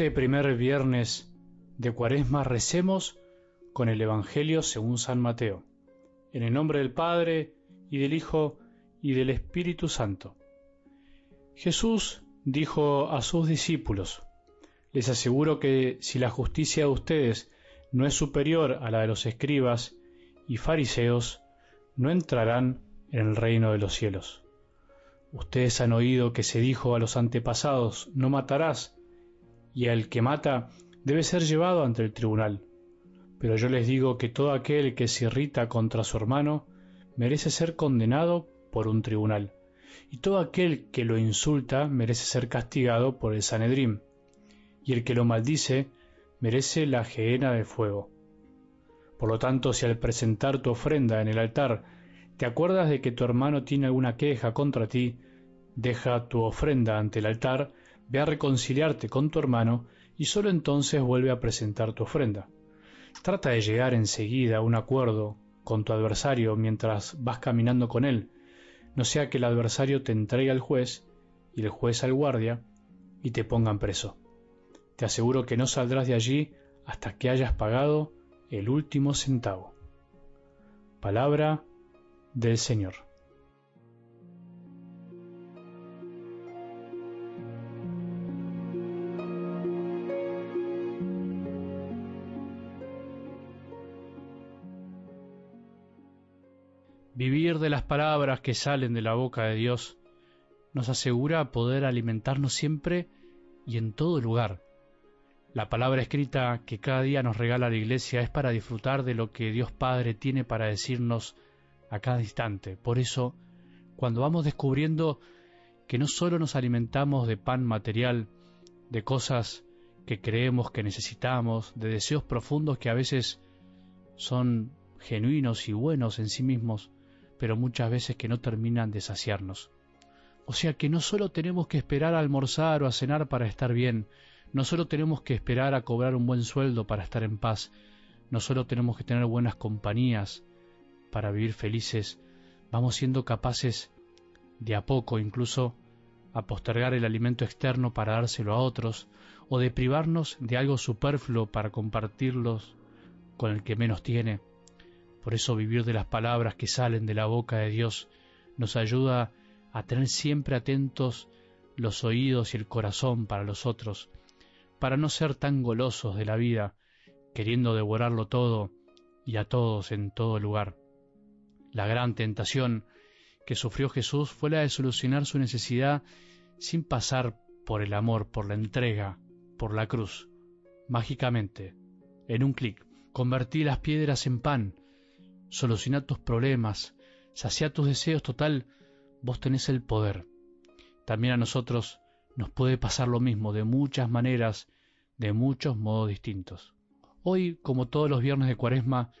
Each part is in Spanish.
este primer viernes de Cuaresma recemos con el Evangelio según San Mateo, en el nombre del Padre y del Hijo y del Espíritu Santo. Jesús dijo a sus discípulos, les aseguro que si la justicia de ustedes no es superior a la de los escribas y fariseos, no entrarán en el reino de los cielos. Ustedes han oído que se dijo a los antepasados, no matarás, y al que mata debe ser llevado ante el tribunal. Pero yo les digo que todo aquel que se irrita contra su hermano merece ser condenado por un tribunal, y todo aquel que lo insulta merece ser castigado por el Sanedrín, y el que lo maldice merece la gehenna de fuego. Por lo tanto, si al presentar tu ofrenda en el altar te acuerdas de que tu hermano tiene alguna queja contra ti, deja tu ofrenda ante el altar, ve a reconciliarte con tu hermano y sólo entonces vuelve a presentar tu ofrenda. Trata de llegar enseguida a un acuerdo con tu adversario mientras vas caminando con él, no sea que el adversario te entregue al juez y el juez al guardia y te pongan preso. Te aseguro que no saldrás de allí hasta que hayas pagado el último centavo. Palabra del Señor. Vivir de las palabras que salen de la boca de Dios nos asegura poder alimentarnos siempre y en todo lugar. La palabra escrita que cada día nos regala la Iglesia es para disfrutar de lo que Dios Padre tiene para decirnos a cada instante. Por eso, cuando vamos descubriendo que no solo nos alimentamos de pan material, de cosas que creemos que necesitamos, de deseos profundos que a veces son genuinos y buenos en sí mismos, pero muchas veces que no terminan de saciarnos. O sea que no solo tenemos que esperar a almorzar o a cenar para estar bien, no solo tenemos que esperar a cobrar un buen sueldo para estar en paz, no solo tenemos que tener buenas compañías, para vivir felices, vamos siendo capaces de a poco incluso a postergar el alimento externo para dárselo a otros, o de privarnos de algo superfluo para compartirlos con el que menos tiene. Por eso vivir de las palabras que salen de la boca de Dios nos ayuda a tener siempre atentos los oídos y el corazón para los otros, para no ser tan golosos de la vida, queriendo devorarlo todo y a todos en todo lugar. La gran tentación que sufrió Jesús fue la de solucionar su necesidad sin pasar por el amor, por la entrega, por la cruz. Mágicamente, en un clic, convertí las piedras en pan, soluciona tus problemas, sacia tus deseos, total, vos tenés el poder. También a nosotros nos puede pasar lo mismo de muchas maneras, de muchos modos distintos. Hoy, como todos los viernes de Cuaresma,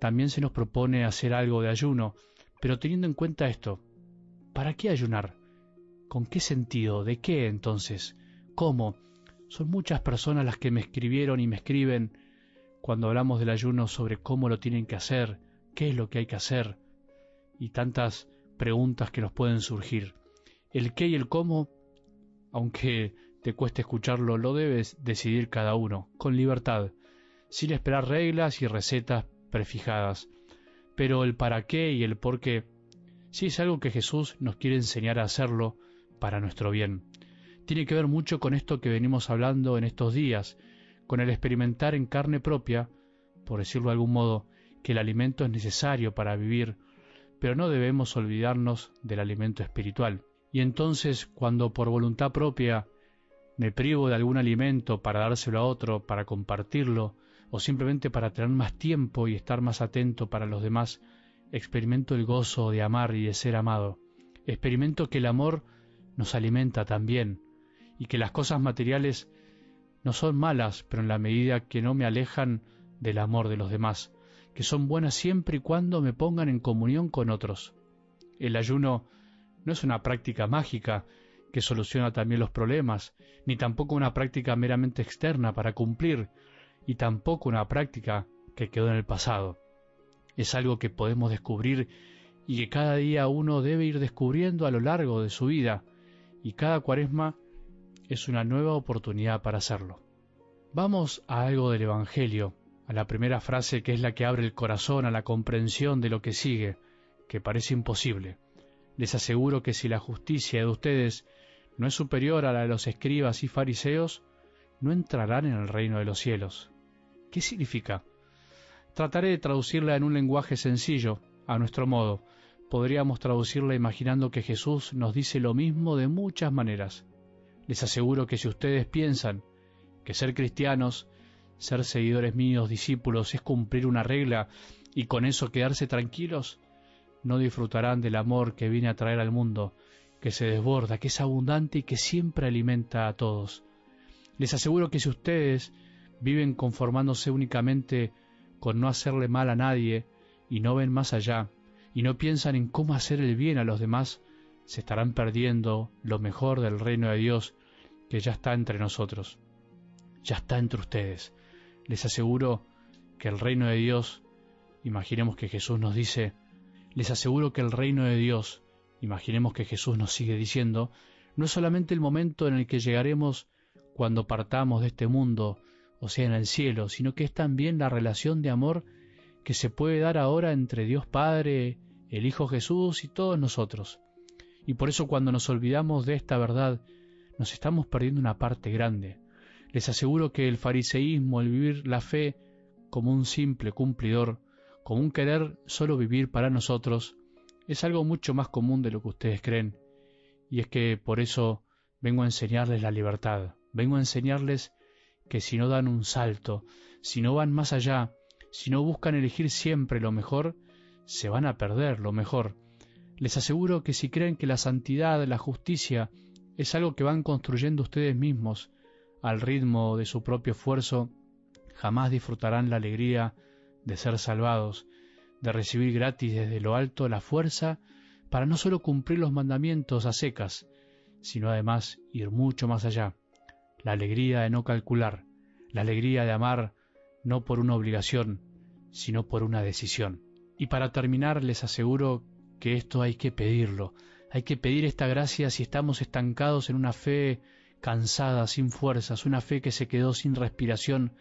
también se nos propone hacer algo de ayuno, pero teniendo en cuenta esto, ¿para qué ayunar? ¿Con qué sentido? ¿De qué entonces? ¿Cómo? Son muchas personas las que me escribieron y me escriben cuando hablamos del ayuno sobre cómo lo tienen que hacer, qué es lo que hay que hacer, y tantas preguntas que nos pueden surgir. El qué y el cómo, aunque te cueste escucharlo, lo debes decidir cada uno, con libertad, sin esperar reglas y recetas prefijadas. Pero el para qué y el por qué sí es algo que Jesús nos quiere enseñar a hacerlo para nuestro bien. Tiene que ver mucho con esto que venimos hablando en estos días, con el experimentar en carne propia, por decirlo de algún modo, que el alimento es necesario para vivir, pero no debemos olvidarnos del alimento espiritual. Y entonces, cuando por voluntad propia me privo de algún alimento para dárselo a otro, para compartirlo, o simplemente para tener más tiempo y estar más atento para los demás, experimento el gozo de amar y de ser amado. Experimento que el amor nos alimenta también y que las cosas materiales no son malas, pero en la medida que no me alejan del amor de los demás, que son buenas siempre y cuando me pongan en comunión con otros. El ayuno no es una práctica mágica que soluciona también los problemas, ni tampoco una práctica meramente externa para cumplir y tampoco una práctica que quedó en el pasado. Es algo que podemos descubrir y que cada día uno debe ir descubriendo a lo largo de su vida y cada cuaresma es una nueva oportunidad para hacerlo. Vamos a algo del Evangelio, a la primera frase que es la que abre el corazón a la comprensión de lo que sigue, que parece imposible. Les aseguro que si la justicia de ustedes no es superior a la de los escribas y fariseos, no entrarán en el reino de los cielos. ¿Qué significa? Trataré de traducirla en un lenguaje sencillo, a nuestro modo. Podríamos traducirla imaginando que Jesús nos dice lo mismo de muchas maneras. Les aseguro que si ustedes piensan que ser cristianos, ser seguidores míos, discípulos, es cumplir una regla y con eso quedarse tranquilos, no disfrutarán del amor que viene a traer al mundo, que se desborda, que es abundante y que siempre alimenta a todos. Les aseguro que si ustedes viven conformándose únicamente con no hacerle mal a nadie y no ven más allá, y no piensan en cómo hacer el bien a los demás, se estarán perdiendo lo mejor del reino de Dios que ya está entre nosotros, ya está entre ustedes. Les aseguro que el reino de Dios, imaginemos que Jesús nos dice, les aseguro que el reino de Dios, imaginemos que Jesús nos sigue diciendo, no es solamente el momento en el que llegaremos cuando partamos de este mundo, o sea, en el cielo, sino que es también la relación de amor que se puede dar ahora entre Dios Padre, el Hijo Jesús y todos nosotros. Y por eso cuando nos olvidamos de esta verdad, nos estamos perdiendo una parte grande. Les aseguro que el fariseísmo, el vivir la fe como un simple cumplidor, como un querer solo vivir para nosotros, es algo mucho más común de lo que ustedes creen. Y es que por eso vengo a enseñarles la libertad, vengo a enseñarles que si no dan un salto, si no van más allá, si no buscan elegir siempre lo mejor, se van a perder lo mejor. Les aseguro que si creen que la santidad, la justicia, es algo que van construyendo ustedes mismos al ritmo de su propio esfuerzo, jamás disfrutarán la alegría de ser salvados, de recibir gratis desde lo alto la fuerza para no solo cumplir los mandamientos a secas, sino además ir mucho más allá. La alegría de no calcular, la alegría de amar no por una obligación, sino por una decisión. Y para terminar les aseguro que esto hay que pedirlo, hay que pedir esta gracia si estamos estancados en una fe cansada, sin fuerzas, una fe que se quedó sin respiración,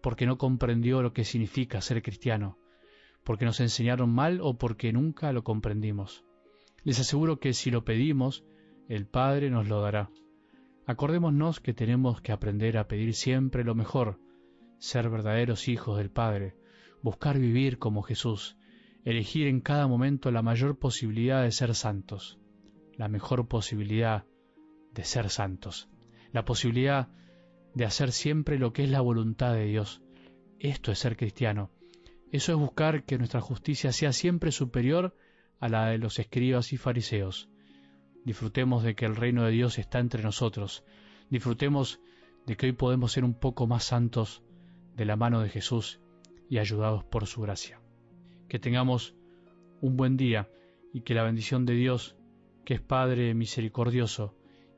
porque no comprendió lo que significa ser cristiano, porque nos enseñaron mal o porque nunca lo comprendimos. Les aseguro que si lo pedimos, el Padre nos lo dará. Acordémonos que tenemos que aprender a pedir siempre lo mejor, ser verdaderos hijos del Padre, buscar vivir como Jesús, elegir en cada momento la mayor posibilidad de ser santos, la mejor posibilidad de ser santos, la posibilidad de hacer siempre lo que es la voluntad de Dios. Esto es ser cristiano. Eso es buscar que nuestra justicia sea siempre superior a la de los escribas y fariseos. Disfrutemos de que el reino de Dios está entre nosotros. Disfrutemos de que hoy podemos ser un poco más santos de la mano de Jesús y ayudados por su gracia. Que tengamos un buen día y que la bendición de Dios, que es Padre misericordioso,